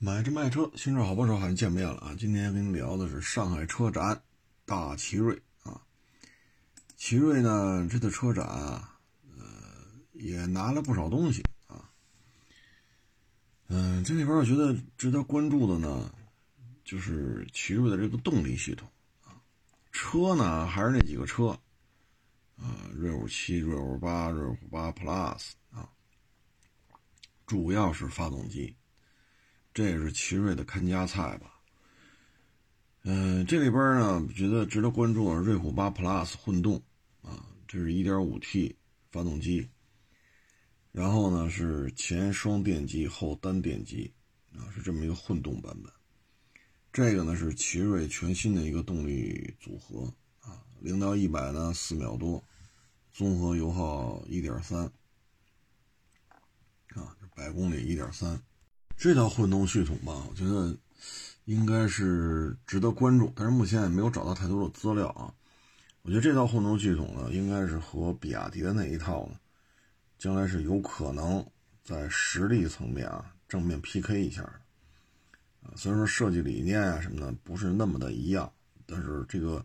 买车卖车，新车好不少，好像见面了啊！今天跟你聊的是上海车展大奇瑞啊。奇瑞呢，这次车展啊，呃，也拿了不少东西啊。嗯，这里边我觉得值得关注的呢，就是奇瑞的这个动力系统啊。车呢，还是那几个车啊，瑞虎七、瑞虎八、瑞虎八 Plus 啊，主要是发动机。这也是奇瑞的看家菜吧。嗯，这里边呢，觉得值得关注的瑞虎8 Plus 混动啊，这是 1.5T 发动机，然后呢是前双电机后单电机啊，是这么一个混动版本。这个呢是奇瑞全新的一个动力组合啊，零到一百呢四秒多，综合油耗1.3啊，百公里1.3。这套混动系统吧，我觉得应该是值得关注，但是目前也没有找到太多的资料啊。我觉得这套混动系统呢，应该是和比亚迪的那一套呢，将来是有可能在实力层面啊正面 PK 一下的。啊，虽然说设计理念啊什么的不是那么的一样，但是这个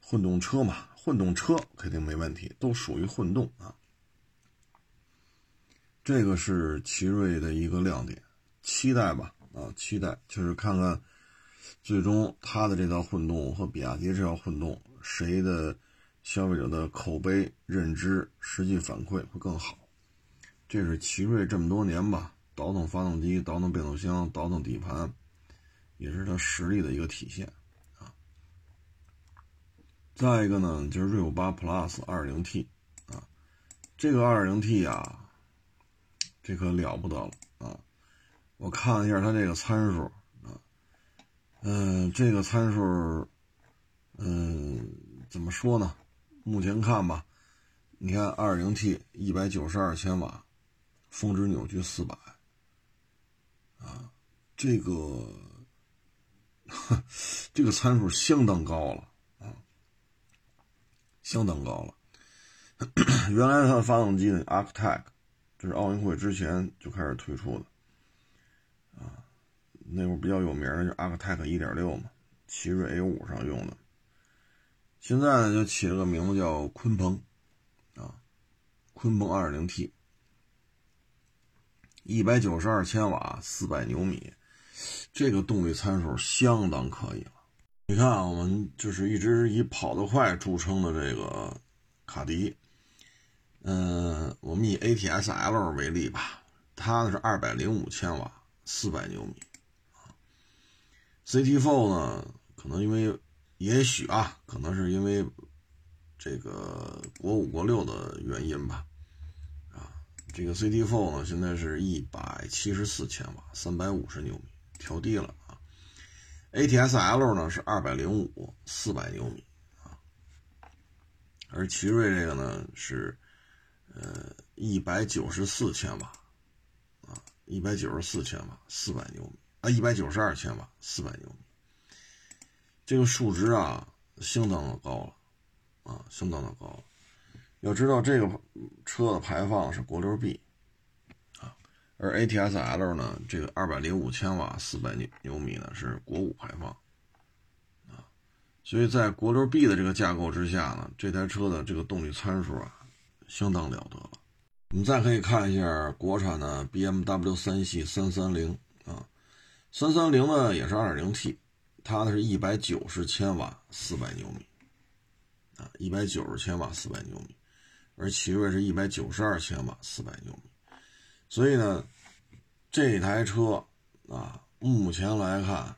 混动车嘛，混动车肯定没问题，都属于混动啊。这个是奇瑞的一个亮点。期待吧，啊，期待就是看看，最终它的这套混动和比亚迪这套混动，谁的消费者的口碑、认知、实际反馈会更好？这是奇瑞这么多年吧，倒腾发动机、倒腾变速箱、倒腾底盘，也是它实力的一个体现啊。再一个呢，就是瑞虎8 Plus 2.0T 啊，这个 2.0T 啊，这可了不得了！我看了一下它这个参数啊，嗯，这个参数，嗯，怎么说呢？目前看吧，你看 2.0T 一百九十二千瓦，峰值扭矩四百，啊，这个，这个参数相当高了啊，相当高了。原来它的发动机呢，Arctec，这是奥运会之前就开始推出的。那会儿比较有名的就阿克泰克一点六嘛，奇瑞 A 五上用的。现在呢就起了个名字叫鲲鹏，啊，鲲鹏二点零 T，一百九十二千瓦，四百牛米，这个动力参数相当可以了。你看啊，我们就是一直以跑得快著称的这个卡迪，嗯，我们以 ATS L 为例吧，它呢是二百零五千瓦。四百牛米，CT4 呢？可能因为，也许啊，可能是因为这个国五国六的原因吧，啊，这个 CT4 呢，现在是一百七十四千瓦，三百五十牛米，调低了啊。ATS-L 呢是二百零五，四百牛米啊，而奇瑞这个呢是呃一百九十四千瓦。啊一百九十四千瓦，四百牛米啊！一百九十二千瓦，四百牛米，这个数值啊，相当的高了啊，相当的高了。要知道，这个车的排放是国六 B 啊，而 ATS-L 呢，这个二百零五千瓦，四百牛牛米呢是国五排放啊，所以在国六 B 的这个架构之下呢，这台车的这个动力参数啊，相当了得了。我们再可以看一下国产的 BMW 三系三三零，三三零呢也是二点零 T，它呢是一百九十千瓦四百牛米啊，一百九十千瓦四百牛米，而奇瑞是一百九十二千瓦四百牛米，所以呢，这台车啊，目前来看，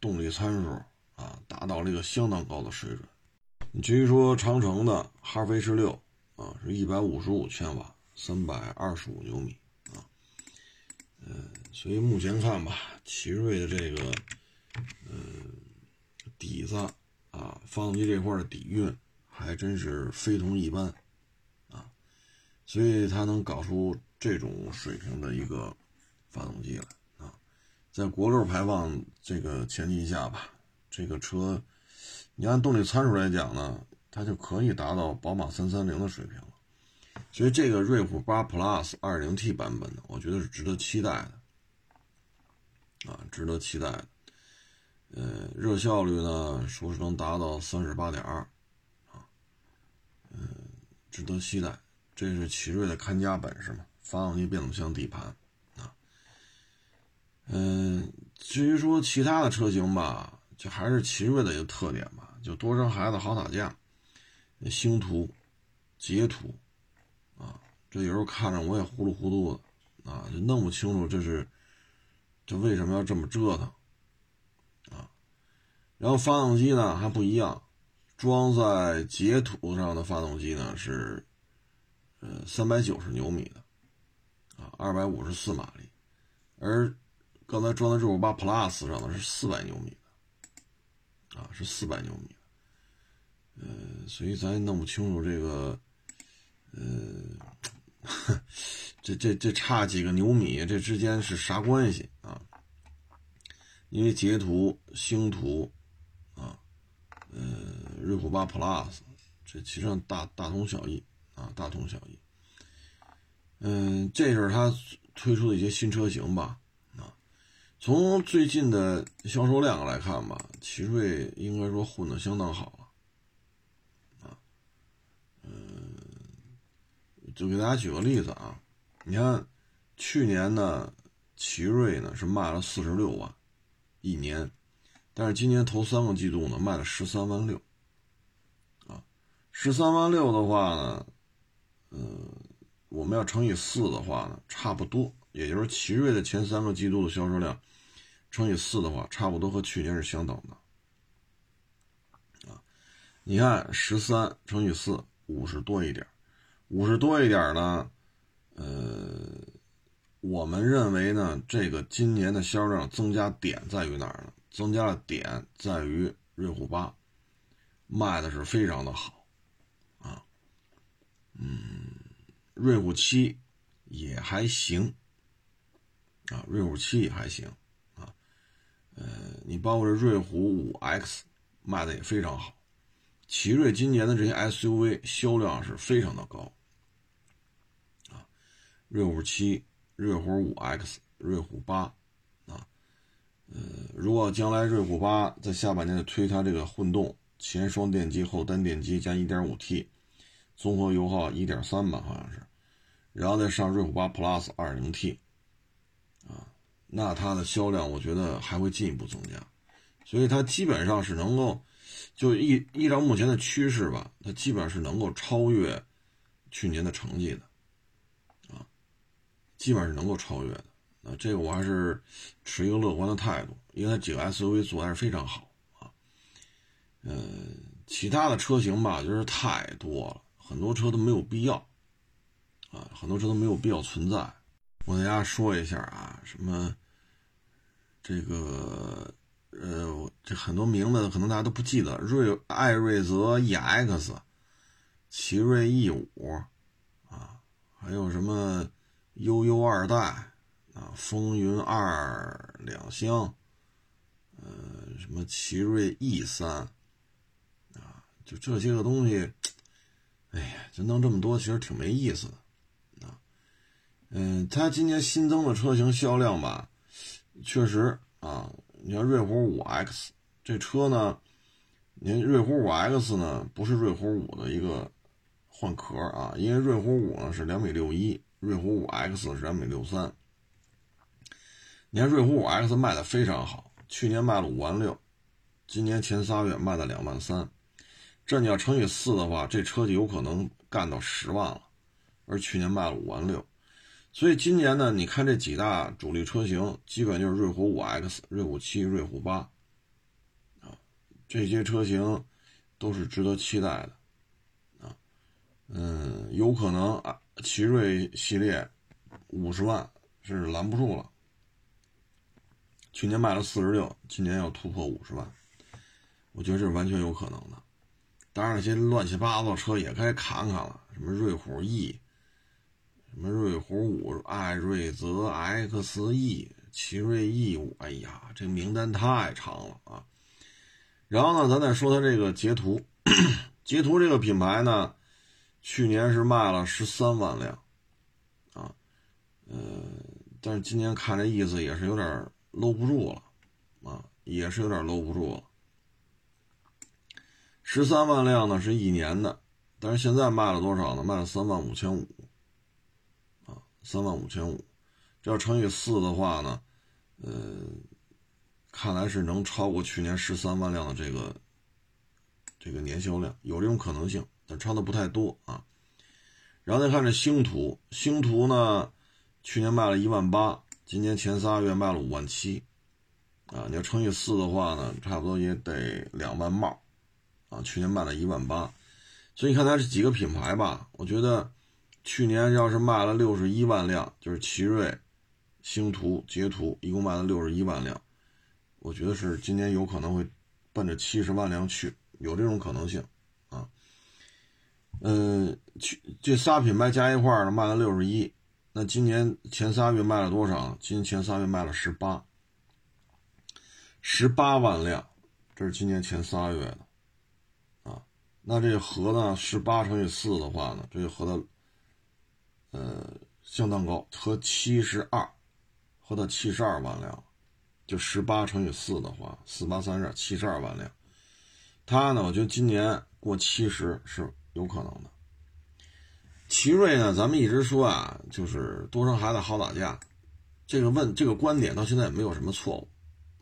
动力参数啊达到了一个相当高的水准。你至于说长城的哈弗 H 六啊，是一百五十五千瓦。三百二十五牛米啊，嗯，所以目前看吧，奇瑞的这个，嗯，底子啊，发动机这块的底蕴还真是非同一般啊，所以它能搞出这种水平的一个发动机来啊，在国六排放这个前提下吧，这个车，你按动力参数来讲呢，它就可以达到宝马三三零的水平了。所以这个瑞虎8 Plus 2.0T 版本呢，我觉得是值得期待的，啊，值得期待的。呃，热效率呢，说是能达到三十八点二，啊，嗯，值得期待。这是奇瑞的看家本事嘛？发动机、变速箱、底盘，啊，嗯，至于说其他的车型吧，就还是奇瑞的一个特点吧，就多生孩子好打架，星途、捷途，啊，这有时候看着我也糊里糊涂的，啊，就弄不清楚这是，为什么要这么折腾。啊然后发动机呢还不一样，装在捷途上的发动机呢是，呃三百九十牛米的，啊二百五十四马力，而刚才装在六五八 Plus 上的是四百牛米的，啊是四百牛米的，呃所以咱也弄不清楚这个，呃，这这这差几个牛米这之间是啥关系啊？因为捷途、星途。呃，瑞虎八 Plus，这其实上大大同小异啊，大同小异。嗯，这是它推出的一些新车型吧？啊，从最近的销售量来看吧，奇瑞应该说混得相当好了。啊，嗯，就给大家举个例子啊，你看去年呢，奇瑞呢是卖了四十六万一年。但是今年头三个季度呢，卖了十三万六，啊，十三万六的话呢，呃，我们要乘以四的话呢，差不多，也就是奇瑞的前三个季度的销售量乘以四的话，差不多和去年是相等的，啊，你看十三乘以四，五十多一点，五十多一点呢，呃，我们认为呢，这个今年的销量增加点在于哪儿呢？增加的点在于瑞虎八卖的是非常的好，啊，嗯，瑞虎七也还行，啊，瑞虎七也还行，啊，呃，你包括这瑞虎五 X 卖的也非常好，奇瑞今年的这些 SUV 销量是非常的高，瑞虎七、瑞虎五 X、瑞虎八啊。呃，如果将来瑞虎八在下半年推它这个混动前双电机后单电机加 1.5T，综合油耗1.3吧，好像是，然后再上瑞虎八 Plus 2.0T，啊，那它的销量我觉得还会进一步增加，所以它基本上是能够，就依依照目前的趋势吧，它基本上是能够超越去年的成绩的，基本上是能够超越的。啊，这个我还是持一个乐观的态度，因为它几个 SUV 做的还是非常好啊。嗯，其他的车型吧，就是太多了，很多车都没有必要啊，很多车都没有必要存在。我给大家说一下啊，什么这个呃，这很多名字可能大家都不记得，瑞艾瑞泽 EX、奇瑞 E 五啊，还有什么悠悠二代。啊，风云二两厢，呃，什么奇瑞 E 三，啊，就这些个东西，哎呀，就弄这么多，其实挺没意思的，啊，嗯，它今年新增的车型销量吧，确实啊，你看瑞虎五 X 这车呢，您瑞虎五 X 呢不是瑞虎五的一个换壳啊，因为瑞虎五呢是两米六一，瑞虎五 X 是两米六三。你看瑞虎五 X 卖的非常好，去年卖了五万六，今年前仨月卖了两万三，这你要乘以四的话，这车就有可能干到十万了，而去年卖了五万六，所以今年呢，你看这几大主力车型，基本就是瑞虎五 X、瑞虎七、瑞虎八，啊，这些车型都是值得期待的，啊，嗯，有可能啊，奇瑞系列五十万是拦不住了。去年卖了四十六，今年要突破五十万，我觉得这是完全有可能的。当然，那些乱七八糟车也该砍砍了，什么瑞虎 E，什么瑞虎五、艾瑞泽 XE、奇瑞 E 五，哎呀，这名单太长了啊！然后呢，咱再说它这个捷途，捷途这个品牌呢，去年是卖了十三万辆，啊，呃，但是今年看这意思也是有点。搂不住了，啊，也是有点搂不住了。十三万辆呢是一年的，但是现在卖了多少呢？卖了三万五千五，啊，三万五千五，这要乘以四的话呢，呃，看来是能超过去年十三万辆的这个这个年销量，有这种可能性，但超的不太多啊。然后再看这星途，星途呢，去年卖了一万八，今年前仨月卖了五万七，啊，你要乘以四的话呢，差不多也得两万帽。啊，去年卖了一万八，所以你看它这几个品牌吧，我觉得去年要是卖了六十一万辆，就是奇瑞、星途、捷途，一共卖了六十一万辆，我觉得是今年有可能会奔着七十万辆去，有这种可能性。嗯，去这仨品牌加一块儿，卖了六十一，那今年前仨月卖了多少？今年前仨月卖了十八，十八万辆，这是今年前仨月的啊。那这合呢？十八乘以四的话呢，这就合到，呃，相当高，合七十二，合到七十二万辆，就十八乘以四的话，四八三十二，七十二万辆。它呢，我觉得今年过七十是有可能的。奇瑞呢，咱们一直说啊，就是多生孩子好打架，这个问这个观点到现在也没有什么错误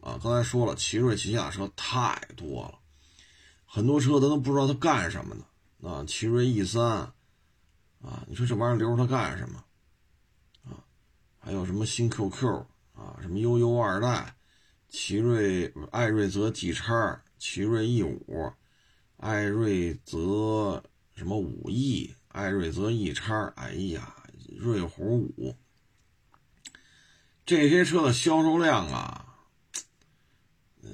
啊。刚才说了，奇瑞旗下车太多了。很多车他都不知道它干什么的啊，奇瑞 E 三啊，你说这玩意儿留着它干什么啊？还有什么新 QQ 啊，什么悠悠二代，奇瑞艾瑞泽 G 叉，奇瑞 E 五，艾瑞泽什么五 E，艾瑞泽 E 叉，哎呀，瑞虎五，这些车的销售量啊，嗯，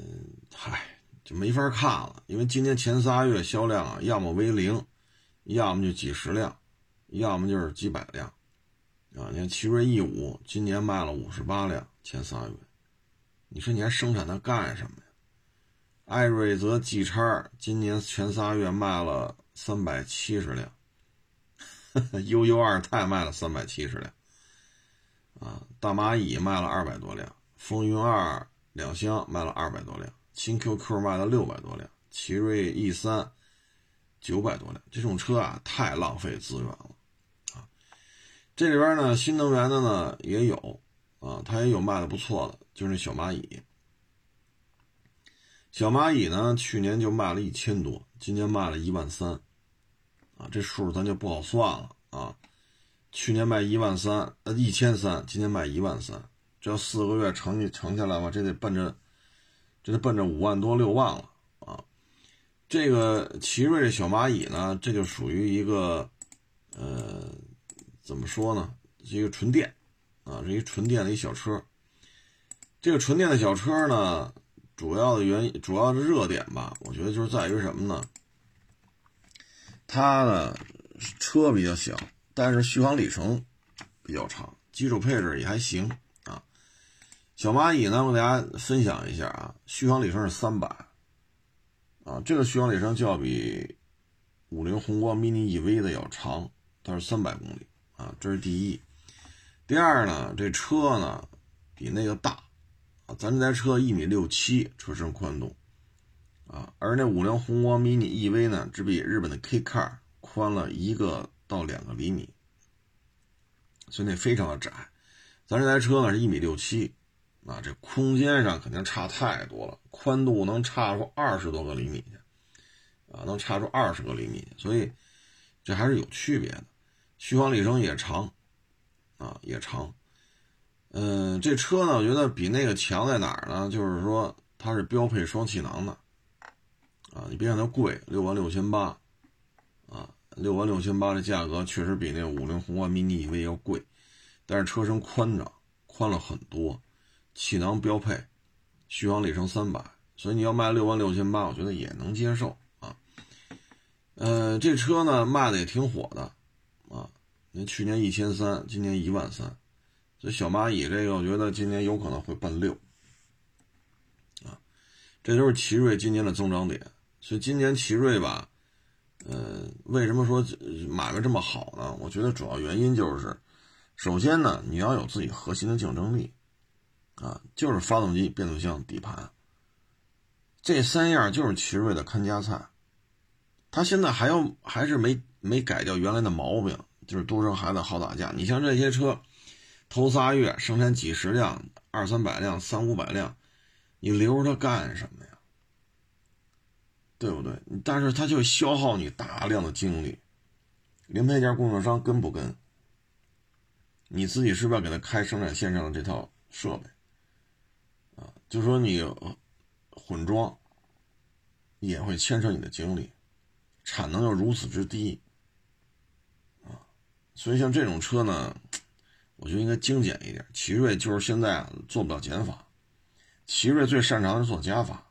嗨。就没法看了，因为今年前仨月销量啊，要么为零，要么就几十辆，要么就是几百辆，啊，你看奇瑞 E 五今年卖了五十八辆，前仨月，你说你还生产它干什么呀？艾瑞泽 G 叉今年前仨月卖了三百七十辆，悠悠二泰卖了三百七十辆，啊，大蚂蚁卖了二百多辆，风云二两厢卖了二百多辆。新 QQ 卖了六百多辆，奇瑞 E 三九百多辆，这种车啊太浪费资源了啊！这里边呢，新能源的呢也有啊，它也有卖的不错的，就是那小蚂蚁。小蚂蚁呢，去年就卖了一千多，今年卖了一万三啊，这数咱就不好算了啊。去年卖一万三，呃一千三，今年卖一万三，这要四个月乘乘下来吧，这得奔着。这得奔着五万多六万了啊！这个奇瑞小蚂蚁呢，这就属于一个，呃，怎么说呢？是一个纯电啊，是一个纯电的一小车。这个纯电的小车呢，主要的原因、主要的热点吧，我觉得就是在于什么呢？它呢车比较小，但是续航里程比较长，基础配置也还行啊。小蚂蚁呢，我给大家分享一下啊，续航里程是三百，啊，这个续航里程就要比五菱宏光 mini EV 的要长，它是三百公里啊，这是第一。第二呢，这车呢比那个大，啊，咱这台车一米六七车身宽度，啊，而那五菱宏光 mini EV 呢只比日本的 K Car 宽了一个到两个厘米，所以那非常的窄。咱这台车呢是一米六七。啊，这空间上肯定差太多了，宽度能差出二十多个厘米去，啊，能差出二十个厘米，所以这还是有区别的。续航里程也长，啊，也长。嗯，这车呢，我觉得比那个强在哪儿呢？就是说它是标配双气囊的，啊，你别看它贵，六万六千八，啊，六万六千八的价格确实比那五菱宏光 mini EV 要贵，但是车身宽敞，宽了很多。气囊标配，续航里程三百，所以你要卖六万六千八，我觉得也能接受啊。呃，这车呢卖的也挺火的啊，你去年一千三，今年一万三，所以小蚂蚁这个我觉得今年有可能会奔六啊。这都是奇瑞今年的增长点，所以今年奇瑞吧，呃，为什么说买卖这么好呢？我觉得主要原因就是，首先呢，你要有自己核心的竞争力。啊，就是发动机、变速箱、底盘，这三样就是奇瑞的看家菜。他现在还要还是没没改掉原来的毛病，就是多生孩子好打架。你像这些车，头仨月生产几十辆、二三百辆、三五百辆，你留着它干什么呀？对不对？但是它就消耗你大量的精力。零配件供应商跟不跟？你自己是不是要给他开生产线上的这套设备？啊，就说你混装也会牵扯你的精力。产能又如此之低，啊，所以像这种车呢，我觉得应该精简一点。奇瑞就是现在做不了减法，奇瑞最擅长的是做加法，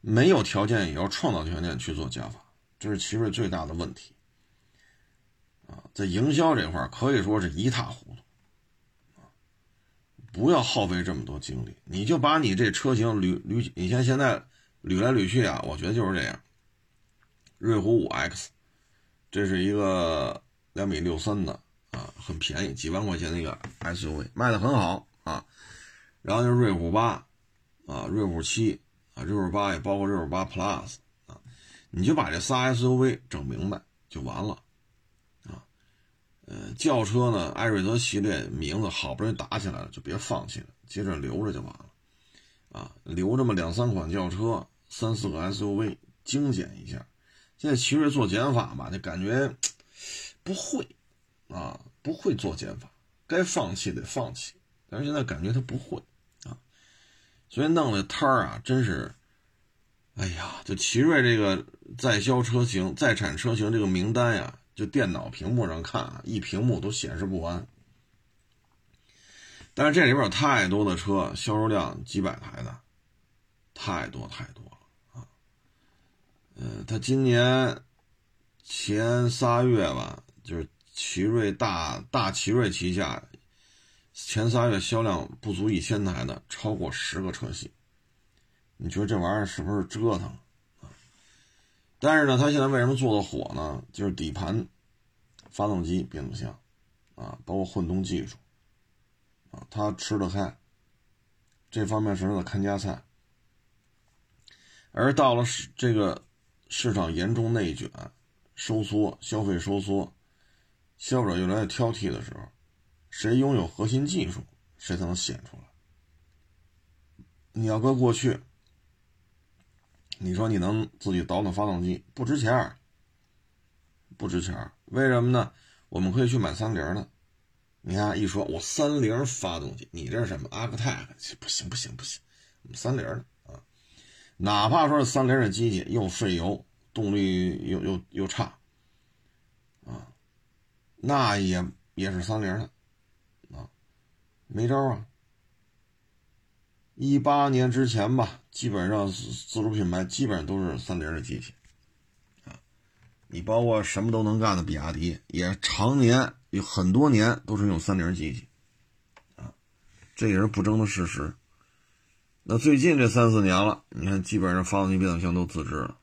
没有条件也要创造条件去做加法，这是奇瑞最大的问题。啊，在营销这块可以说是一塌糊涂，不要耗费这么多精力，你就把你这车型捋捋，你像现在捋来捋去啊，我觉得就是这样。瑞虎五 X，这是一个两米六三的啊，很便宜，几万块钱的一个 SUV，卖的很好啊。然后就是瑞虎八啊，瑞虎七啊，瑞虎八也包括瑞虎八 Plus 啊，你就把这仨 SUV 整明白就完了啊。呃，轿车呢，艾瑞泽系列名字好不容易打起来了，就别放弃了，接着留着就完了啊，留这么两三款轿车，三四个 SUV，精简一下。现在奇瑞做减法吧，就感觉 不会啊，不会做减法，该放弃得放弃，但是现在感觉他不会，所以弄的摊儿啊，真是，哎呀，就奇瑞这个在销车型、在产车型这个名单呀，就电脑屏幕上看啊，一屏幕都显示不完。但是这里边有太多的车，销售量几百台的，太多太多了啊。嗯，他今年前仨月吧，就是奇瑞大大奇瑞旗下前仨月销量不足一千台的超过十个车系，你觉得这玩意儿是不是折腾啊？但是呢，他现在为什么做的火呢？就是底盘、发动机、变速箱啊，包括混动技术啊，他吃得开，这方面是他的看家菜。而到了市这个。市场严重内卷、收缩、消费收缩，消费者越来越挑剔的时候，谁拥有核心技术，谁才能显出来。你要搁过去，你说你能自己倒腾发动机，不值钱不值钱为什么呢？我们可以去买三菱的。你看，一说我三菱发动机，你这是什么阿克泰？不行不行不行，我们三菱的啊。哪怕说是三菱的机器又费油，动力又又又差，啊，那也也是三菱的，没招啊。一八年之前吧，基本上自主品牌基本上都是三菱的机器，啊，你包括什么都能干的比亚迪，也常年有很多年都是用三菱机器，啊，这也是不争的事实。那最近这三四年了，你看基本上发动机、变速箱都自制了，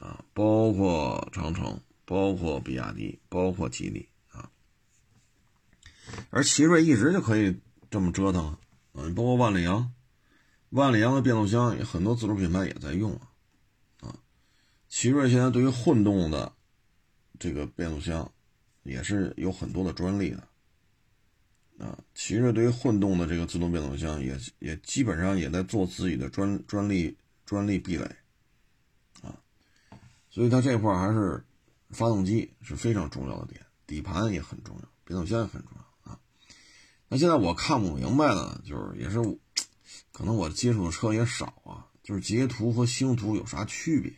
啊，包括长城，包括比亚迪，包括吉利。而奇瑞一直就可以这么折腾啊，包括万里扬，万里扬的变速箱很多自主品牌也在用啊，啊，奇瑞现在对于混动的这个变速箱也是有很多的专利的。啊，奇瑞对于混动的这个自动变速箱也也基本上也在做自己的专专利专利壁垒，啊，所以它这块还是发动机是非常重要的点，底盘也很重要，变速箱也很重要。那现在我看不明白呢，就是也是可能我接触的车也少啊，就是捷途和星途有啥区别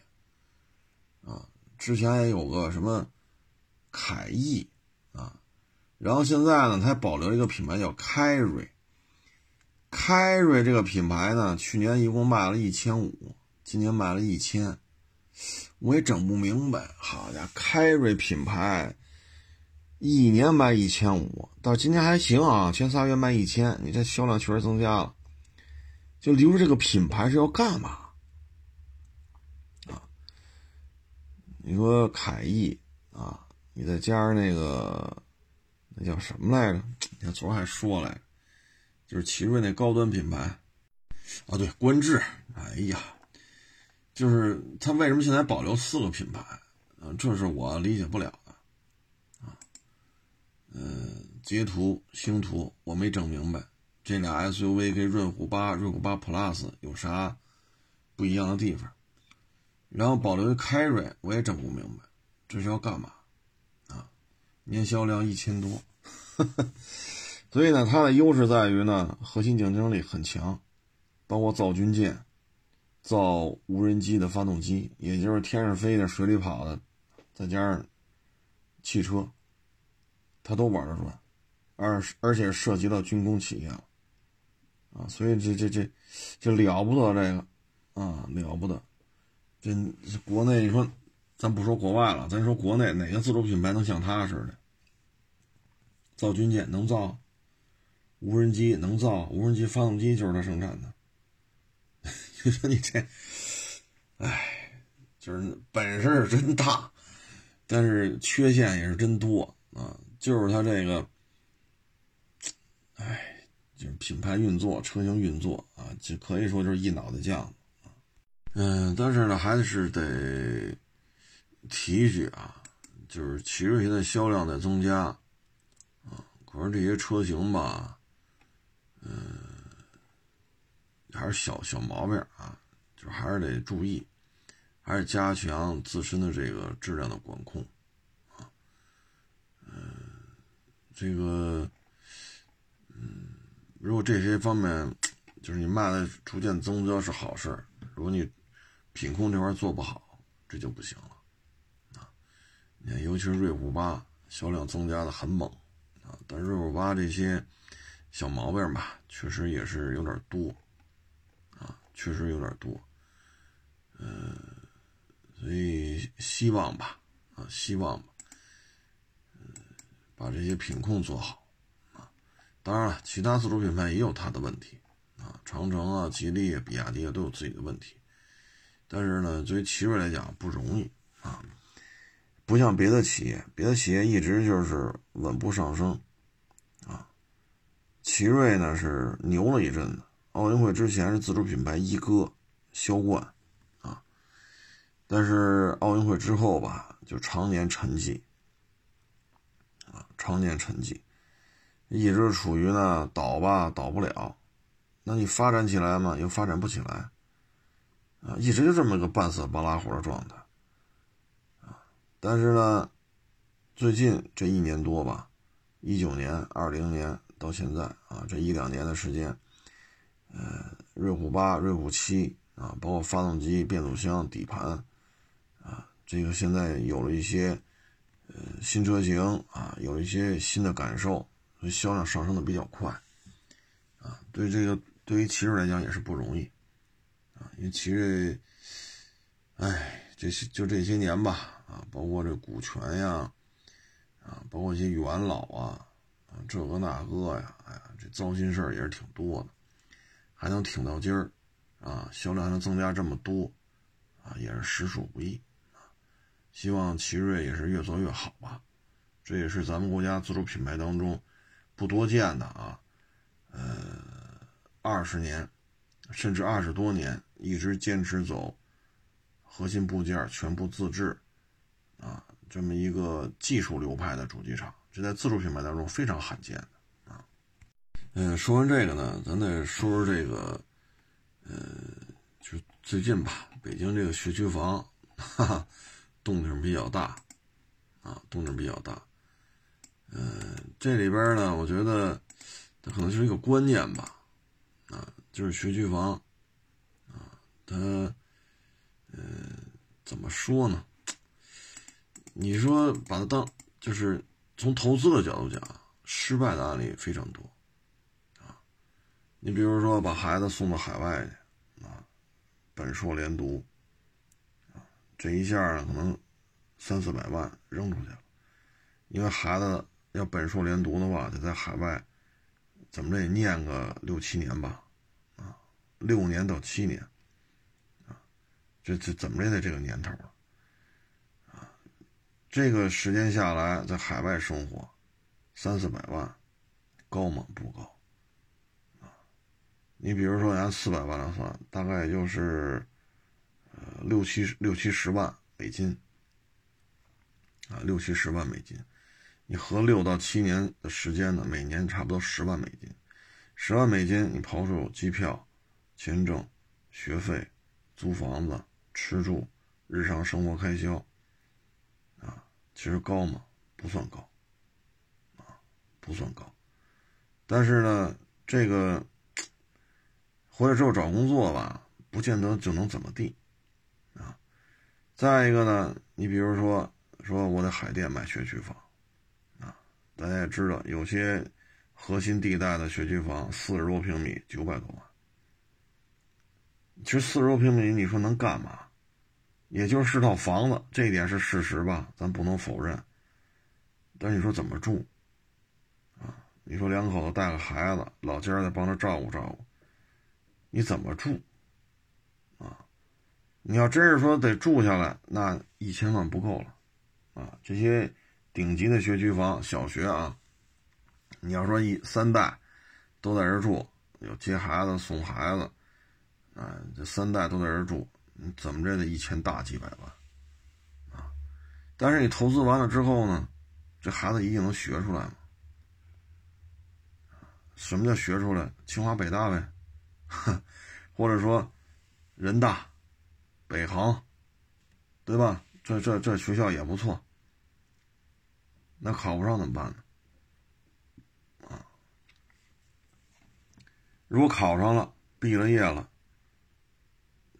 啊？之前也有个什么凯翼啊。然后现在呢，它还保留一个品牌叫凯瑞。凯瑞这个品牌呢，去年一共卖了一千五，今年卖了一千，我也整不明白。好家伙，凯瑞品牌一年卖一千五，到今年还行啊，前仨月卖一千，你这销量确实增加了。就留着这个品牌是要干嘛？啊？你说凯翼啊，你再加上那个。那叫什么来着？你看昨儿还说来着，就是奇瑞那高端品牌，啊，对，观致，哎呀，就是他为什么现在保留四个品牌？啊，这是我理解不了，嗯，捷途、星途，我没整明白这俩 SUV 跟瑞虎八、瑞虎八 Plus 有啥不一样的地方，然后保留凯瑞，我也整不明白，这是要干嘛？啊，年销量一千多。所以呢，它的优势在于呢，核心竞争力很强，包括造军舰、造无人机的发动机，也就是天上飞的、水里跑的，再加上汽车，他都玩得转，而而且涉及到军工企业了，啊，所以这这这这了不得，这个啊了不得，这国内你说，咱不说国外了，咱说国内哪个自主品牌能像他似的？造军舰能造，无人机能造，无人机发动机就是他生产的。你说你这，哎，就是本事真大，但是缺陷也是真多啊。就是他这个，哎，就是品牌运作、车型运作啊，就可以说就是一脑袋浆子啊。嗯，但是呢，还是得提一句啊，就是奇瑞现在销量在增加啊。可是这些车型吧，嗯，还是小小毛病啊，就还是得注意，还是加强自身的这个质量的管控啊。嗯，这个，嗯，如果这些方面，就是你卖的逐渐增加是好事如果你品控这块做不好，这就不行了啊。你看，尤其是瑞虎八销量增加的很猛啊。但瑞虎八这些小毛病吧，确实也是有点多啊，确实有点多。嗯，所以希望吧，啊，希望吧，把这些品控做好啊。当然了，其他自主品牌也有它的问题啊，长城啊、吉利、啊比亚迪啊都有自己的问题。但是呢，作为奇瑞来讲不容易啊，不像别的企业，别的企业一直就是稳步上升。啊奇瑞呢是牛了一阵子，奥运会之前是自主品牌一哥，销冠，啊，但是奥运会之后吧，就常年沉寂，常年沉寂，一直处于呢倒吧倒不了，那你发展起来嘛又发展不起来，啊，一直就这么个半死不拉活的状态，啊，但是呢，最近这一年多吧，一九年、二零年。到现在啊，这一两年的时间，呃，瑞虎八、瑞虎七啊，包括发动机、变速箱、底盘，啊，这个现在有了一些新车型啊，有一些新的感受，所以销量上升的比较快，啊，对这个对于奇瑞来讲也是不容易，啊，因为奇瑞，哎，这些就这些年吧，啊，包括这股权呀，啊，包括一些元老啊。啊这个那个呀，哎呀，这糟心事儿也是挺多的，还能挺到今儿，啊，销量还能增加这么多，啊，也是实属不易，希望奇瑞也是越做越好吧，这也是咱们国家自主品牌当中不多见的啊，呃，二十年甚至二十多年一直坚持走核心部件全部自制，啊，这么一个技术流派的主机厂。这在自主品牌当中非常罕见的啊。嗯，说完这个呢，咱再说说这个，呃，就最近吧，北京这个学区房，哈哈，动静比较大，啊，动静比较大。嗯，这里边呢，我觉得它可能就是一个观念吧，啊，就是学区房，啊，它，呃，怎么说呢？你说把它当就是。从投资的角度讲，失败的案例非常多，啊，你比如说把孩子送到海外去，啊，本硕连读，这一下呢可能三四百万扔出去了，因为孩子要本硕连读的话，得在海外怎么着也念个六七年吧，啊，六年到七年，啊，这这怎么着也得这个年头了。这个时间下来，在海外生活，三四百万，高吗？不高，啊，你比如说按四百万来算，大概也就是六七六七十万美金啊，六七十万美金。你合六到七年的时间呢，每年差不多十万美金。十万美金，你刨除机票、签证、学费、租房子、吃住、日常生活开销，啊，其实高吗？不算高，啊，不算高。但是呢，这个 回来之后找工作吧，不见得就能怎么地，再一个呢，你比如说，说我在海淀买学区房，啊，大家也知道有些。核心地带的学区房，四十多平米，九百多万。其实四十多平米，你说能干嘛？也就是套房子，这一点是事实吧？咱不能否认。但是你说怎么住？啊，你说两口子带个孩子，老家再帮着照顾照顾，你怎么住？你要真是说得住下来，那一千万不够了。啊，这些顶级的学区房，小学啊。你要说一三代都在这住，有接孩子送孩子，啊，这三代都在这住，你怎么着得一千大几百万，啊！但是你投资完了之后呢，这孩子一定能学出来吗？什么叫学出来？清华北大呗，哼 或者说人大、北航，对吧？这这这学校也不错，那考不上怎么办呢？啊如果考上了，毕了业了，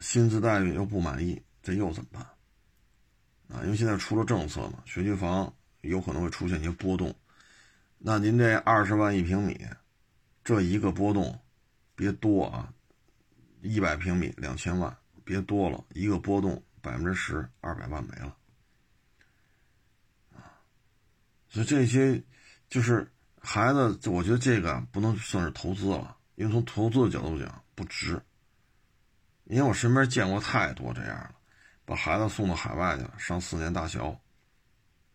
薪资待遇又不满意，这又怎么办？啊，因为现在出了政策嘛，学区房有可能会出现一些波动。那您这二十万一平米，这一个波动，别多啊，一百平米两千万，别多了，一个波动百分之十，二百万没了。所以这些就是孩子，我觉得这个不能算是投资了。因为从投资的角度讲不值，因为我身边见过太多这样了，把孩子送到海外去了，上四年大学，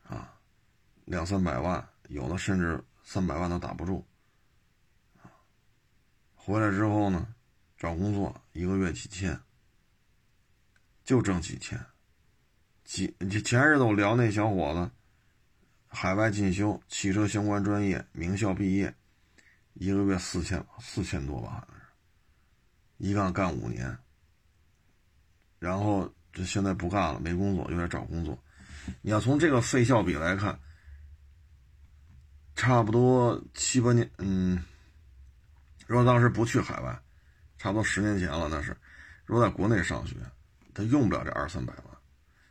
啊，两三百万，有的甚至三百万都打不住，回来之后呢，找工作一个月几千，就挣几千，几前日子我聊那小伙子，海外进修，汽车相关专业，名校毕业。一个月四千四千多吧，好像是，一干干五年，然后这现在不干了，没工作，又在找工作。你要从这个费效比来看，差不多七八年，嗯，如果当时不去海外，差不多十年前了，那是，如果在国内上学，他用不了这二三百万。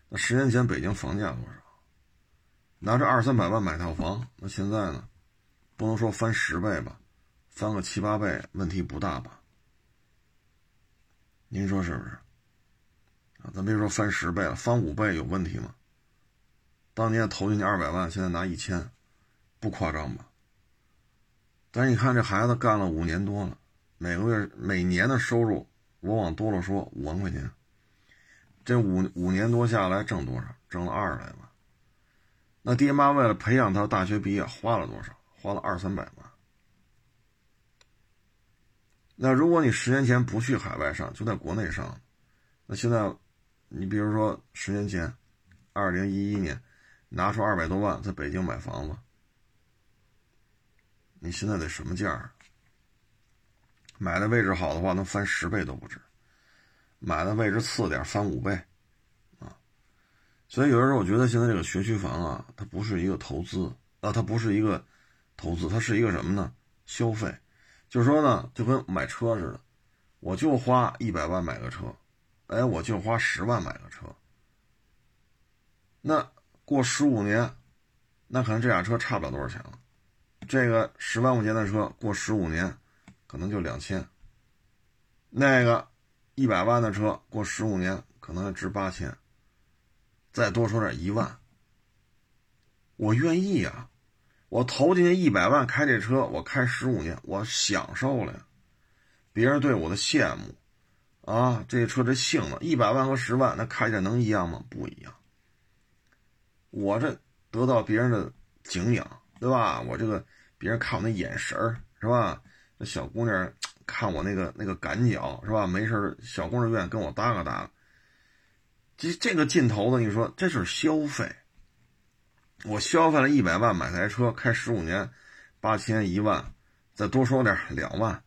那十年前北京房价多少？拿这二三百万买套房，那现在呢？不能说翻十倍吧？翻个七八倍问题不大吧？您说是不是？啊，咱别说翻十倍了，翻五倍有问题吗？当年投进去二百万，现在拿一千，不夸张吧？但是你看这孩子干了五年多了，每个月每年的收入，我往多了说五万块钱，这五五年多下来挣多少？挣了二十来万。那爹妈为了培养他大学毕业花了多少？花了二三百万。那如果你十年前不去海外上，就在国内上，那现在，你比如说十年前，二零一一年，拿出二百多万在北京买房子，你现在得什么价？买的位置好的话，能翻十倍都不止；买的位置次点，翻五倍，啊！所以有的时候我觉得现在这个学区房啊，它不是一个投资啊，它不是一个投资，它是一个什么呢？消费。就是说呢，就跟买车似的，我就花一百万买个车，哎，我就花十万买个车。那过十五年，那可能这俩车差不了多少钱了。这个十万块钱的车过十五年，可能就两千；那个一百万的车过十五年可能值八千，再多说点一万，我愿意呀。我投进去一百万开这车，我开十五年，我享受了呀。别人对我的羡慕，啊，这车这性能，一百万和十万，那开起来能一样吗？不一样。我这得到别人的敬仰，对吧？我这个别人看我那眼神，是吧？那小姑娘看我那个那个赶脚是吧？没事小工人院跟我搭个搭。这这个劲头子，你说这是消费？我消费了一百万买台车，开十五年，八千一万，再多说点两万。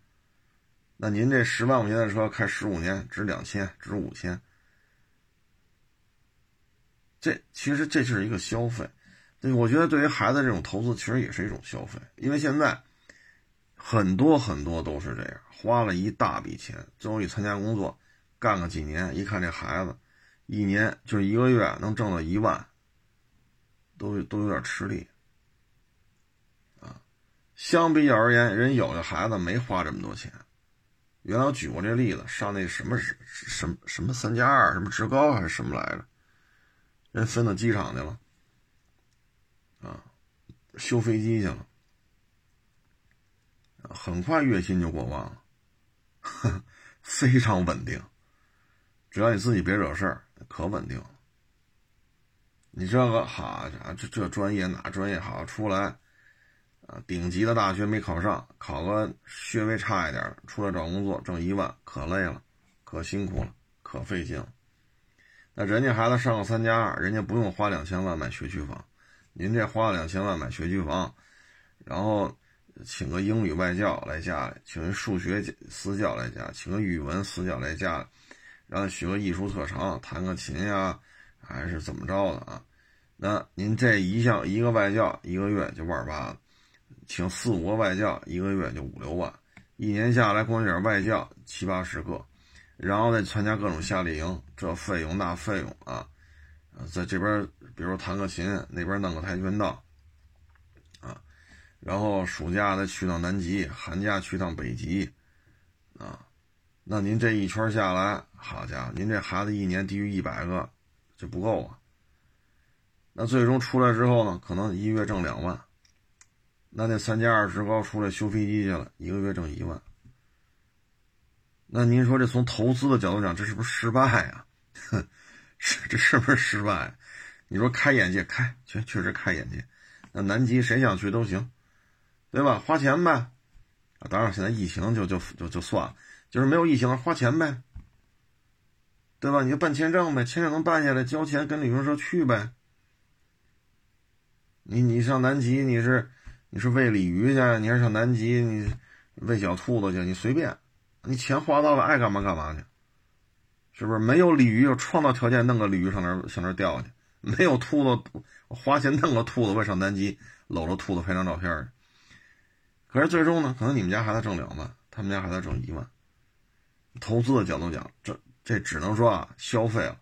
那您这十万块钱的车开十五年，值两千，值五千。这其实这是一个消费。对，我觉得对于孩子这种投资，其实也是一种消费，因为现在很多很多都是这样，花了一大笔钱，最后一参加工作，干个几年，一看这孩子。一年就一个月能挣到一万，都都有点吃力，啊，相比较而言，人有的孩子没花这么多钱。原来我举过这例子，上那什么什什什么三加二，什么职高还是什么来着，人分到机场去了，啊，修飞机去了，很快月薪就过万了，非常稳定，只要你自己别惹事儿。可稳定了，你这个好家伙，这这专业哪专业好出来啊？顶级的大学没考上，考个学位差一点出来找工作挣一万，可累了，可辛苦了，可费劲了。那人家孩子上个三加二，人家不用花两千万买学区房，您这花了两千万买学区房，然后请个英语外教来家里，请个数学私教来家，请个语文私教来家里。让他学个艺术特长，弹个琴呀，还是怎么着的啊？那您这一项一个外教一个月就万八了，请四五个外教一个月就五六万，一年下来光点外教七八十个，然后再参加各种夏令营，这费用那费用啊，在这边比如弹个琴，那边弄个跆拳道，然后暑假再去趟南极，寒假去趟北极，啊。那您这一圈下来，好家伙，您这孩子一年低于一百个就不够啊。那最终出来之后呢，可能一月挣两万。那那三加二职高出来修飞机去了，一个月挣一万。那您说这从投资的角度讲，这是不是失败啊？哼，是这是不是失败？你说开眼界，开确确实开眼界。那南极谁想去都行，对吧？花钱呗。啊，当然现在疫情就就就就算了。就是没有疫情，花钱呗，对吧？你就办签证呗，签证能办下来，交钱跟旅行社去呗。你你上南极，你是你是喂鲤鱼去，你还上南极你喂小兔子去？你随便，你钱花到了，爱干嘛干嘛去，是不是？没有鲤鱼，有创造条件弄个鲤鱼上那上那钓去；没有兔子，花钱弄个兔子，我上南极搂着兔子拍张照片去。可是最终呢，可能你们家孩子挣两万，他们家孩子挣一万。投资的角度讲，这这只能说啊，消费了，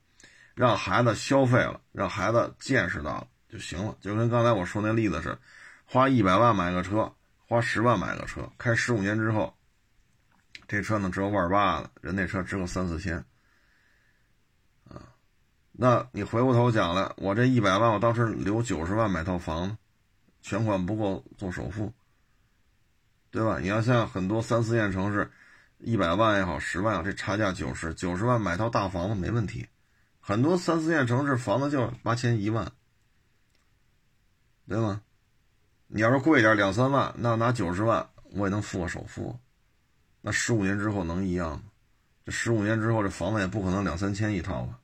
让孩子消费了，让孩子见识到了就行了。就跟刚才我说那例子是，花一百万买个车，花十万买个车，开十五年之后，这车呢只有万八了，人那车值个三四千，啊，那你回过头讲了，我这一百万，我当时留九十万买套房，全款不够做首付，对吧？你要像很多三四线城市。一百万也好，十万也好，这差价九十九十万买套大房子没问题。很多三四线城市房子就八千一万，对吗？你要是贵点两三万，那拿九十万我也能付个首付。那十五年之后能一样吗？这十五年之后这房子也不可能两三千一套吧？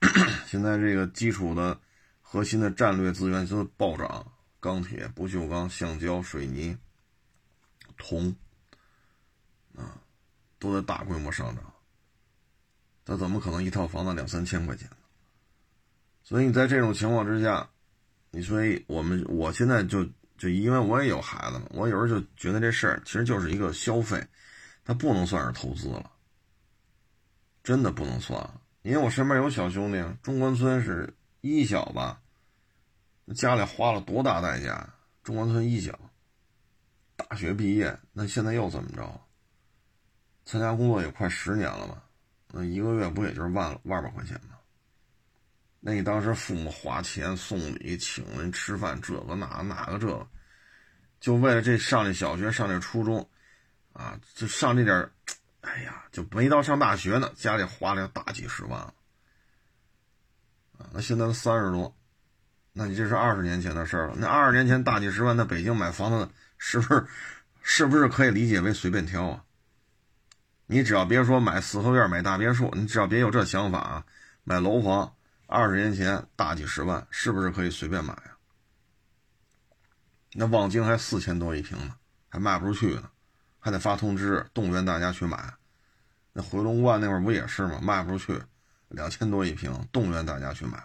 现在这个基础的核心的战略资源就是暴涨，钢铁、不锈钢、橡胶、水泥、铜。啊，都在大规模上涨，他怎么可能一套房子两三千块钱呢？所以你在这种情况之下，你所以我们我现在就就因为我也有孩子嘛，我有时候就觉得这事儿其实就是一个消费，它不能算是投资了，真的不能算。因为我身边有小兄弟，中关村是一小吧，家里花了多大代价？中关村一小，大学毕业，那现在又怎么着？参加工作也快十年了吧？那一个月不也就是万万把块钱吗？那你当时父母花钱送礼请人吃饭，这个那哪个这个，就为了这上这小学上这初中，啊，就上这点哎呀，就没到上大学呢，家里花了大几十万了啊。那现在都三十多，那你这是二十年前的事儿了。那二十年前大几十万，那北京买房子是不是是不是可以理解为随便挑啊？你只要别说买四合院、买大别墅，你只要别有这想法啊，买楼房，二十年前大几十万，是不是可以随便买啊？那望京还四千多一平呢，还卖不出去呢，还得发通知动员大家去买。那回龙观那会儿不也是吗？卖不出去，两千多一平，动员大家去买。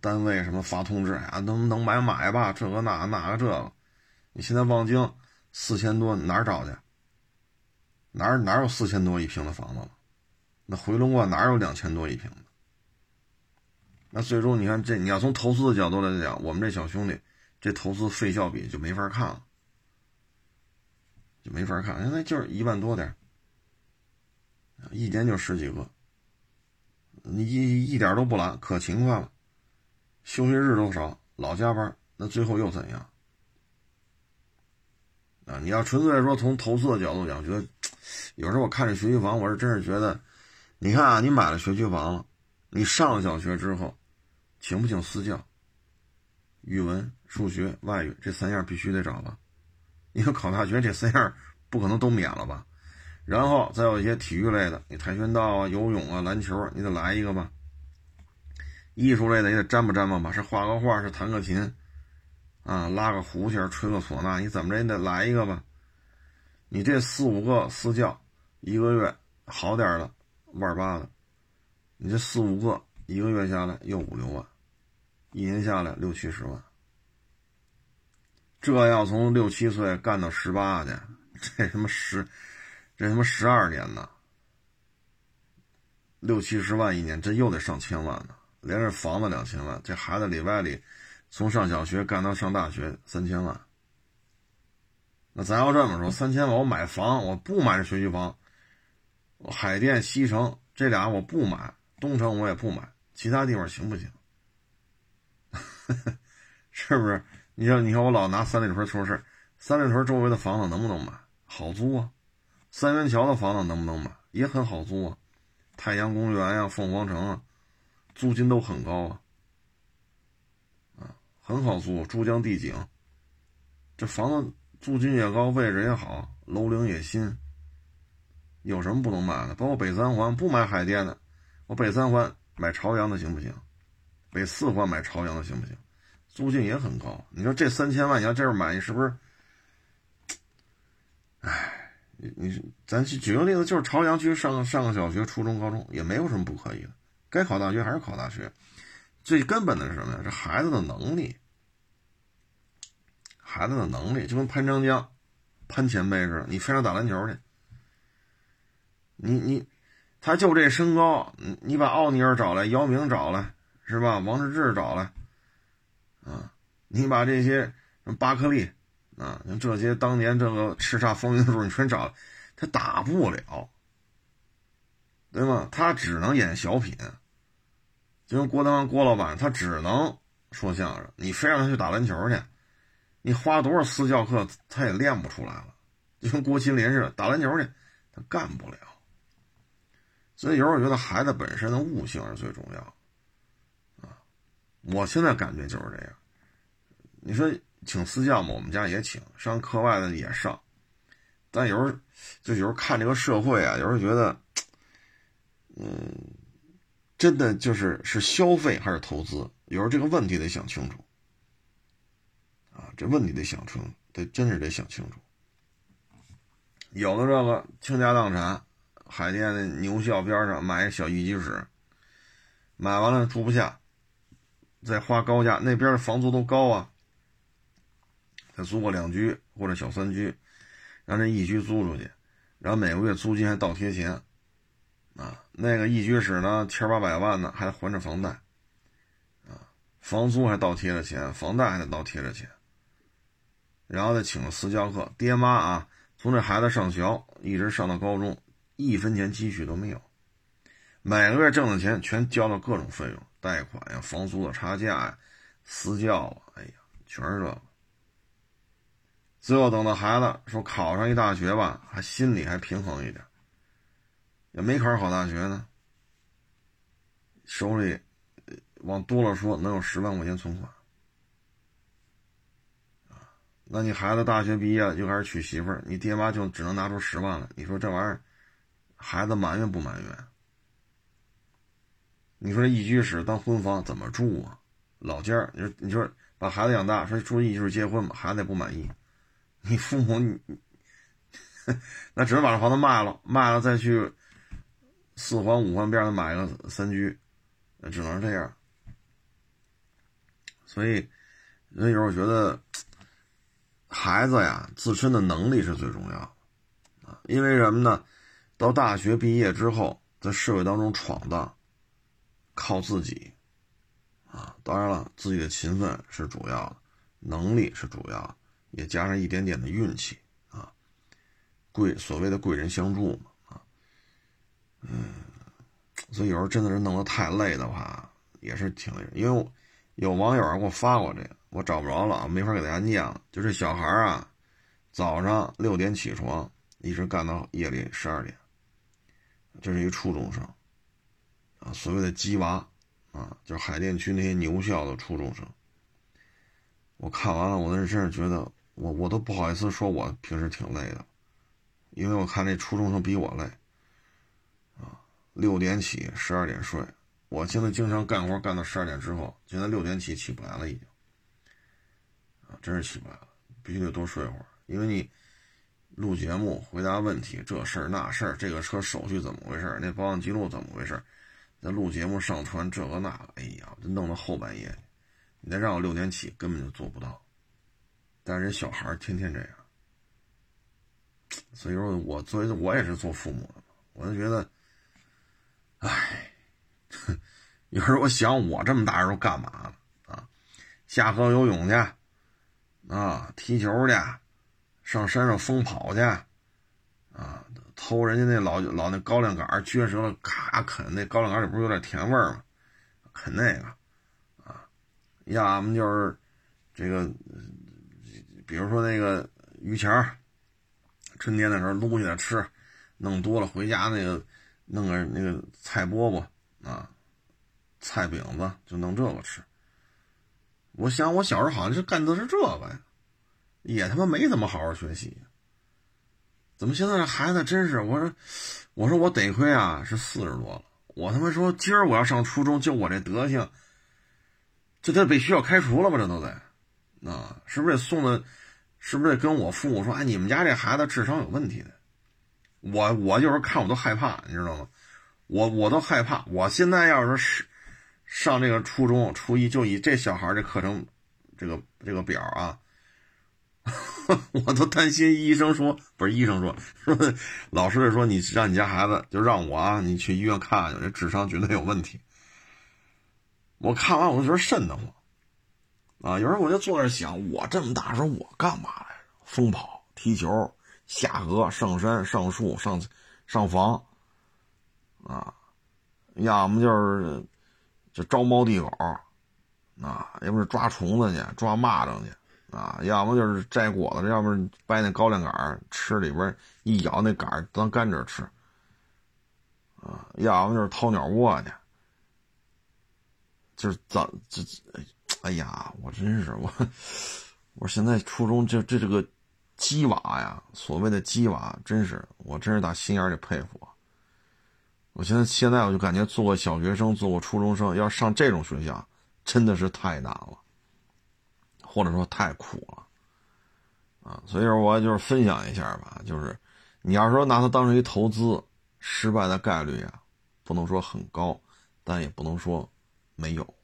单位什么发通知啊，能能买买吧，这个那那个这个。你现在望京四千多哪儿找去？哪儿哪儿有四千多一平的房子了？那回龙观哪有两千多一平的？那最终你看这，你要从投资的角度来讲，我们这小兄弟这投资费效比就没法看了，就没法看。现在就是一万多点一年就十几个，你一一点都不懒，可勤快了，休息日都少，老加班，那最后又怎样？你要纯粹说从投资的角度讲，觉得有时候我看这学区房，我是真是觉得，你看啊，你买了学区房了，你上了小学之后，请不请私教？语文、数学、外语这三样必须得找吧？你说考大学这三样不可能都免了吧？然后再有一些体育类的，你跆拳道啊、游泳啊、篮球，你得来一个吧？艺术类的也得沾吧沾吧吧，是画个画，是弹个琴。啊，拉个胡琴，吹个唢呐，你怎么着也得来一个吧？你这四五个私教，一个月好点的万八的，你这四五个一个月下来又五六万，一年下来六七十万。这要从六七岁干到十八去，这他妈十，这他妈十二年呢，六七十万一年，这又得上千万呢，连着房子两千万，这孩子里外里。从上小学干到上大学三千万，那咱要这么说，三千万我买房，我不买这学区房，海淀西城这俩我不买，东城我也不买，其他地方行不行？是不是？你像，你看我老拿三里屯说事三里屯周围的房子能不能买？好租啊！三元桥的房子能不能买？也很好租啊！太阳公园呀，凤凰城啊，租金都很高啊。很好租，珠江帝景，这房子租金也高，位置也好，楼龄也新。有什么不能买的？包括北三环，不买海淀的，我北三环买朝阳的行不行？北四环买朝阳的行不行？租金也很高。你说这三千万你要这样买，你是不是？哎，你你咱去举个例子，就是朝阳区上上个小学、初中、高中也没有什么不可以的，该考大学还是考大学。最根本的是什么呀？是孩子的能力，孩子的能力就跟潘长江、潘前辈似的，你非要打篮球去，你你，他就这身高，你你把奥尼尔找来，姚明找来，是吧？王治郅找来，啊，你把这些什么巴克利啊，像这些当年这个叱咤风云的时候，你全找，他打不了，对吗？他只能演小品。就跟郭德纲郭老板，他只能说相声。你非让他去打篮球去，你花多少私教课，他也练不出来了。就跟郭麒麟似的，打篮球去，他干不了。所以有时候我觉得孩子本身的悟性是最重要啊。我现在感觉就是这样。你说请私教嘛，我们家也请，上课外的也上。但有时候就有时候看这个社会啊，有时候觉得，嗯。真的就是是消费还是投资？有时候这个问题得想清楚啊！这问题得想清，得真是得想清楚。有的这个倾家荡产，海淀的牛校边上买一小一居室，买完了住不下，再花高价，那边的房租都高啊。再租个两居或者小三居，让这一居租出去，然后每个月租金还倒贴钱。啊，那个一居室呢，千八百万呢，还还着房贷，啊，房租还倒贴着钱，房贷还得倒贴着钱，然后再请个私教课，爹妈啊，从这孩子上学一直上到高中，一分钱积蓄都没有，每个月挣的钱全交了各种费用，贷款呀，房租的差价呀，私教啊，哎呀，全是这个。最后等到孩子说考上一大学吧，还心里还平衡一点。也没考上好大学呢，手里往多了说能有十万块钱存款，那你孩子大学毕业了就开始娶媳妇儿，你爹妈就只能拿出十万了。你说这玩意儿，孩子埋怨不埋怨？你说这一居室当婚房怎么住啊？老家儿，你说你说把孩子养大，说住一居室结婚吧，孩子也不满意。你父母你，那只能把这房子卖了，卖了再去四环五环边上买个三居，那只能是这样。所以，所以有时候我觉得。孩子呀，自身的能力是最重要的啊！因为什么呢？到大学毕业之后，在社会当中闯荡，靠自己啊！当然了，自己的勤奋是主要的，能力是主要，也加上一点点的运气啊！贵所谓的贵人相助嘛！嗯，所以有时候真的是弄得太累的话，也是挺累。因为有网友给我发过这个。我找不着了啊，没法给大家念了。就这小孩啊，早上六点起床，一直干到夜里十二点。这是一个初中生，啊，所谓的“鸡娃”，啊，就是海淀区那些牛校的初中生。我看完了，我那真是觉得，我我都不好意思说我平时挺累的，因为我看那初中生比我累，六点起，十二点睡。我现在经常干活干到十二点之后，现在六点起起不来了，已经。真是起不来了，必须得多睡会儿。因为你录节目、回答问题，这事儿那事儿，这个车手续怎么回事？那保养记录怎么回事？那录节目上传这个那个，哎呀，这弄到后半夜，你再让我六点起，根本就做不到。但是人小孩天天这样，所以说，我作为我也是做父母的，我就觉得，哎，有时候我想，我这么大时候干嘛了？啊，下河游泳去。啊，踢球去，上山上疯跑去，啊，偷人家那老老那高粱杆撅折了，咔啃那高粱杆里不是有点甜味吗？啃那个，啊，要么就是这个，比如说那个榆钱春天的时候撸起来吃，弄多了回家那个弄个那个菜饽饽啊，菜饼子就弄这个吃。我想，我小时候好像是干的是这个呀，也他妈没怎么好好学习。怎么现在这孩子真是？我说，我说我得亏啊，是四十多了。我他妈说今儿我要上初中，就我这德行，这得被学校开除了吧？这都得，啊，是不是得送的？是不是得跟我父母说？哎，你们家这孩子智商有问题的。我我有时候看我都害怕，你知道吗？我我都害怕。我现在要是是。上这个初中初一就以这小孩这课程，这个这个表啊，我都担心。医生说不是医生说说，老师说你让你家孩子就让我啊，你去医院看看，这智商绝对有问题。我看完我就觉得瘆得慌啊！有时候我就坐那想，我这么大时候我干嘛来着？疯跑、踢球、下河、上山、上树、上上房啊，要么就是。就招猫递狗，啊，要不是抓虫子去，抓蚂蚱去，啊，要么就是摘果子，要不是掰那高粱杆吃里边一咬那杆当甘蔗吃，啊，要么就是掏鸟窝去，就是怎这哎呀，我真是我，我现在初中这这这个鸡娃呀，所谓的鸡娃，真是我真是打心眼里佩服啊。我现在现在我就感觉做个小学生，做个初中生，要上这种学校，真的是太难了，或者说太苦了，啊！所以说，我就是分享一下吧，就是你要说拿它当成一投资，失败的概率啊，不能说很高，但也不能说没有，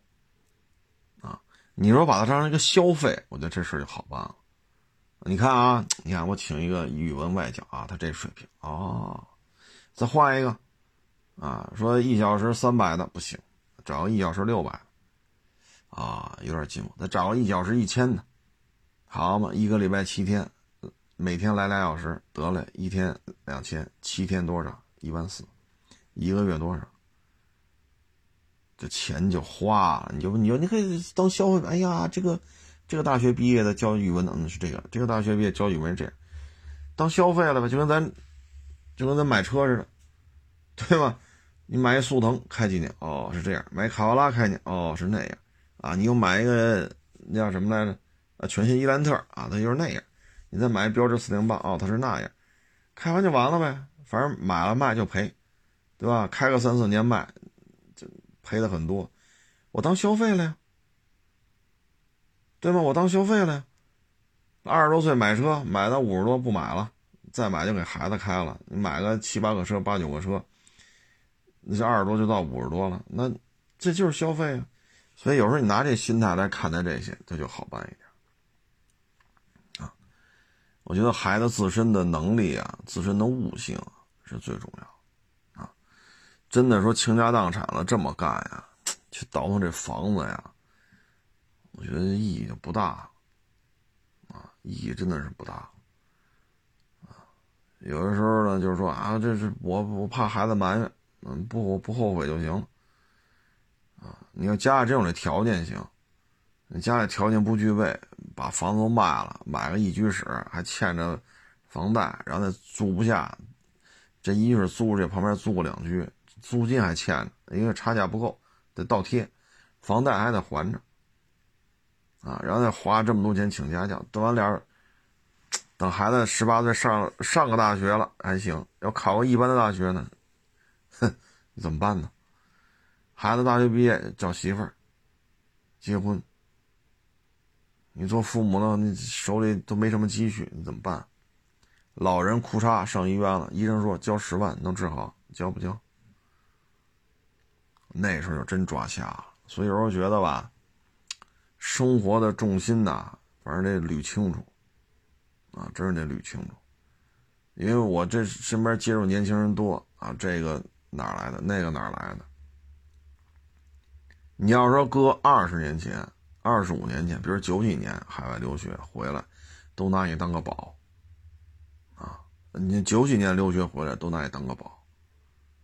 啊！你说把它当成一个消费，我觉得这事就好办了。你看啊，你看我请一个语文外教啊，他这水平哦，再换一个。啊，说一小时三百的不行，找个一小时六百，啊，有点进步。再找个一小时一千的，好嘛，一个礼拜七天，每天来俩小时，得了，一天两千，七天多少？一万四，一个月多少？这钱就花了，你就你就你可以当消费。哎呀，这个这个大学毕业的教语文的是这个，这个大学毕业教语文是这样，当消费了吧？就跟咱就跟咱买车似的，对吧？你买一速腾开几年？哦，是这样。买卡罗拉开几年？哦，是那样。啊，你又买一个那叫什么来着？啊，全新伊兰特啊，它就是那样。你再买标致四零八哦，它是那样，开完就完了呗，反正买了卖就赔，对吧？开个三四年卖，就赔的很多，我当消费了呀，对吗？我当消费了呀。二十多岁买车，买到五十多不买了，再买就给孩子开了。你买个七八个车、八九个车，那这二十多就到五十多了，那这就是消费啊。所以有时候你拿这心态来看待这些，它就好办一点啊。我觉得孩子自身的能力啊，自身的悟性是最重要，啊，真的说倾家荡产了这么干呀，去倒腾这房子呀，我觉得意义就不大，啊，意义真的是不大，啊，有的时候呢，就是说啊，这是我我怕孩子埋怨，嗯，不不后悔就行，啊，你要家里真有这条件行。你家里条件不具备，把房子都卖了，买个一居室，还欠着房贷，然后再租不下，这一是租这旁边租个两居，租金还欠着，因为差价不够，得倒贴，房贷还得还着，啊，然后再花这么多钱请家教，等完脸等孩子十八岁上上个大学了还行，要考个一般的大学呢，哼，怎么办呢？孩子大学毕业找媳妇儿，结婚。你做父母的，你手里都没什么积蓄，你怎么办？老人哭嚓上医院了，医生说交十万能治好，交不交？那时候就真抓瞎了。所以有时候觉得吧，生活的重心呐，反正得捋清楚啊，真是得捋清楚。因为我这身边接触年轻人多啊，这个哪来的，那个哪来的？你要说搁二十年前。二十五年前，比如九几年海外留学回来，都拿你当个宝，啊，你九几年留学回来都拿你当个宝，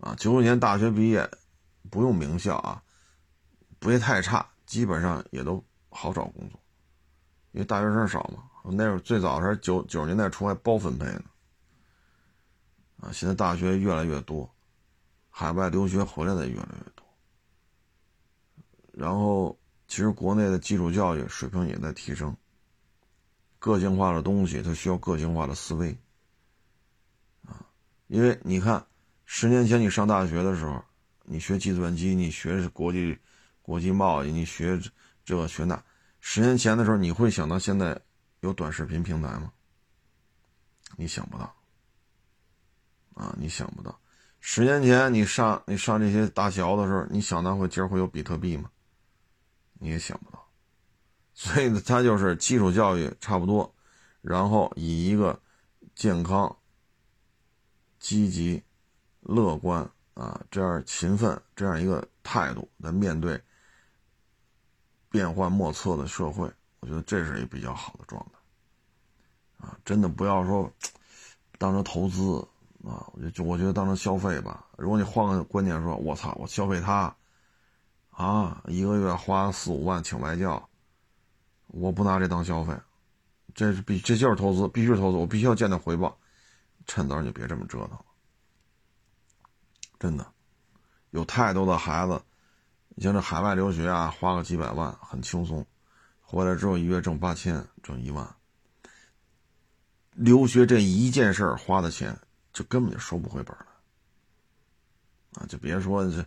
啊，九几年大学毕业，不用名校啊，不会太差，基本上也都好找工作，因为大学生少嘛。那会儿最早是九九十年代初还包分配呢，啊，现在大学越来越多，海外留学回来的越来越多，然后。其实国内的基础教育水平也在提升。个性化的东西，它需要个性化的思维，啊，因为你看，十年前你上大学的时候，你学计算机，你学国际国际贸易，你学这个学那，十年前的时候，你会想到现在有短视频平台吗？你想不到，啊，你想不到，十年前你上你上这些大学的时候，你想到会今儿会有比特币吗？你也想不到，所以呢，他就是基础教育差不多，然后以一个健康、积极、乐观啊这样勤奋这样一个态度来面对变幻莫测的社会，我觉得这是一比较好的状态啊！真的不要说当成投资啊，我就我觉得当成消费吧。如果你换个观念说，我操，我消费它。啊，一个月花四五万请外教，我不拿这当消费，这是必这就是投资，必须是投资，我必须要见到回报，趁早就别这么折腾了。真的，有太多的孩子，你像这海外留学啊，花个几百万很轻松，回来之后一月挣八千，挣一万。留学这一件事花的钱，就根本就收不回本了。啊，就别说这。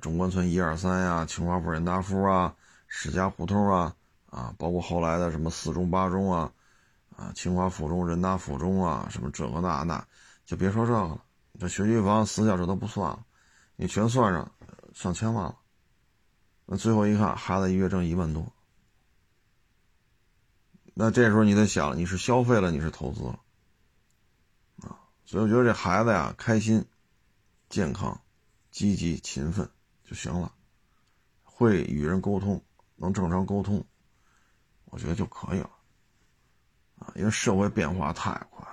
中关村一二三呀，清华附、人大附啊，史家胡同啊，啊，包括后来的什么四中、八中啊，啊，清华附中、人大附中啊，什么这个那那，就别说这个了。这学区房、私教这都不算了，你全算上，上千万了。那最后一看，孩子一月挣一万多，那这时候你得想，你是消费了，你是投资了，啊，所以我觉得这孩子呀，开心、健康、积极、勤奋。就行了，会与人沟通，能正常沟通，我觉得就可以了，啊，因为社会变化太快。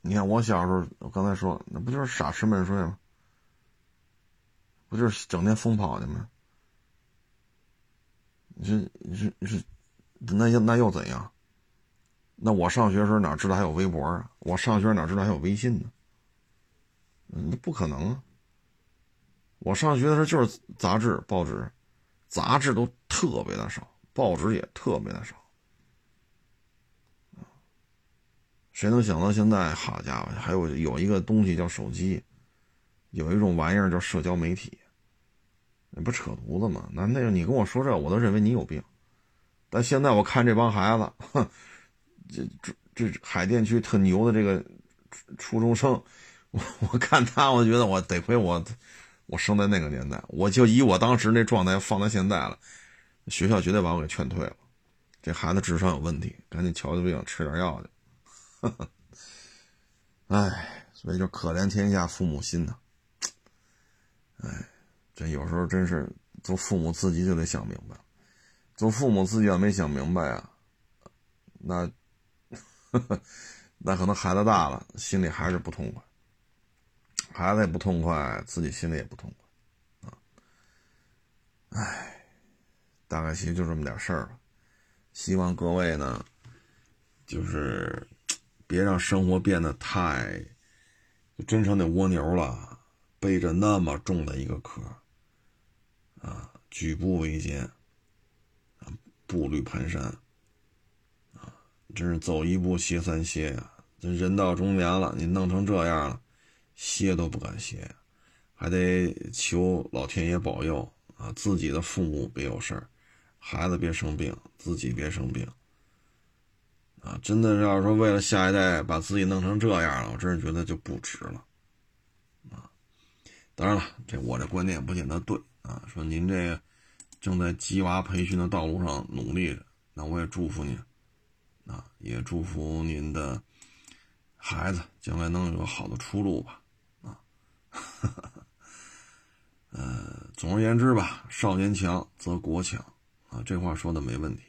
你看我小时候，我刚才说，那不就是傻吃闷睡吗？不就是整天疯跑的吗？你说，你说，你说，那又那又怎样？那我上学时候哪知道还有微博啊？我上学哪知道还有微信呢？那不可能啊！我上学的时候就是杂志、报纸，杂志都特别的少，报纸也特别的少。谁能想到现在，好家伙，还有有一个东西叫手机，有一种玩意儿叫社交媒体，那不扯犊子吗？那那个你跟我说这，我都认为你有病。但现在我看这帮孩子，哼，这这这海淀区特牛的这个初中生，我我看他，我觉得我得亏我我生在那个年代，我就以我当时那状态放到现在了，学校绝对把我给劝退了。这孩子智商有问题，赶紧瞧瞧病，吃点药去。哎，所以就可怜天下父母心呐。哎，这有时候真是做父母自己就得想明白，做父母自己要没想明白啊，那 那可能孩子大了，心里还是不痛快，孩子也不痛快，自己心里也不痛快啊。哎，大概其实就这么点事儿吧。希望各位呢，就是。别让生活变得太，真成那蜗牛了，背着那么重的一个壳，啊，举步维艰，啊，步履蹒跚，啊，真是走一步歇三歇呀！这人到中年了，你弄成这样了，歇都不敢歇，还得求老天爷保佑啊，自己的父母别有事儿，孩子别生病，自己别生病。啊，真的要是说为了下一代把自己弄成这样了，我真是觉得就不值了。啊，当然了，这我这观点不见得对啊。说您这正在鸡娃培训的道路上努力着，那我也祝福您，啊，也祝福您的孩子将来能有个好的出路吧。啊，呃，总而言之吧，少年强则国强啊，这话说的没问题。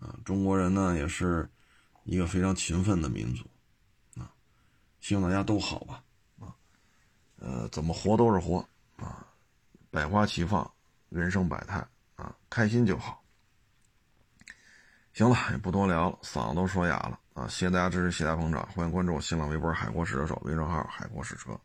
啊，中国人呢也是一个非常勤奋的民族，啊，希望大家都好吧，啊，呃，怎么活都是活，啊，百花齐放，人生百态，啊，开心就好。行了，也不多聊了，嗓子都说哑了，啊，谢谢大家支持，谢谢大家捧场，欢迎关注我新浪微博“海阔试车手”微信号“海阔试车”。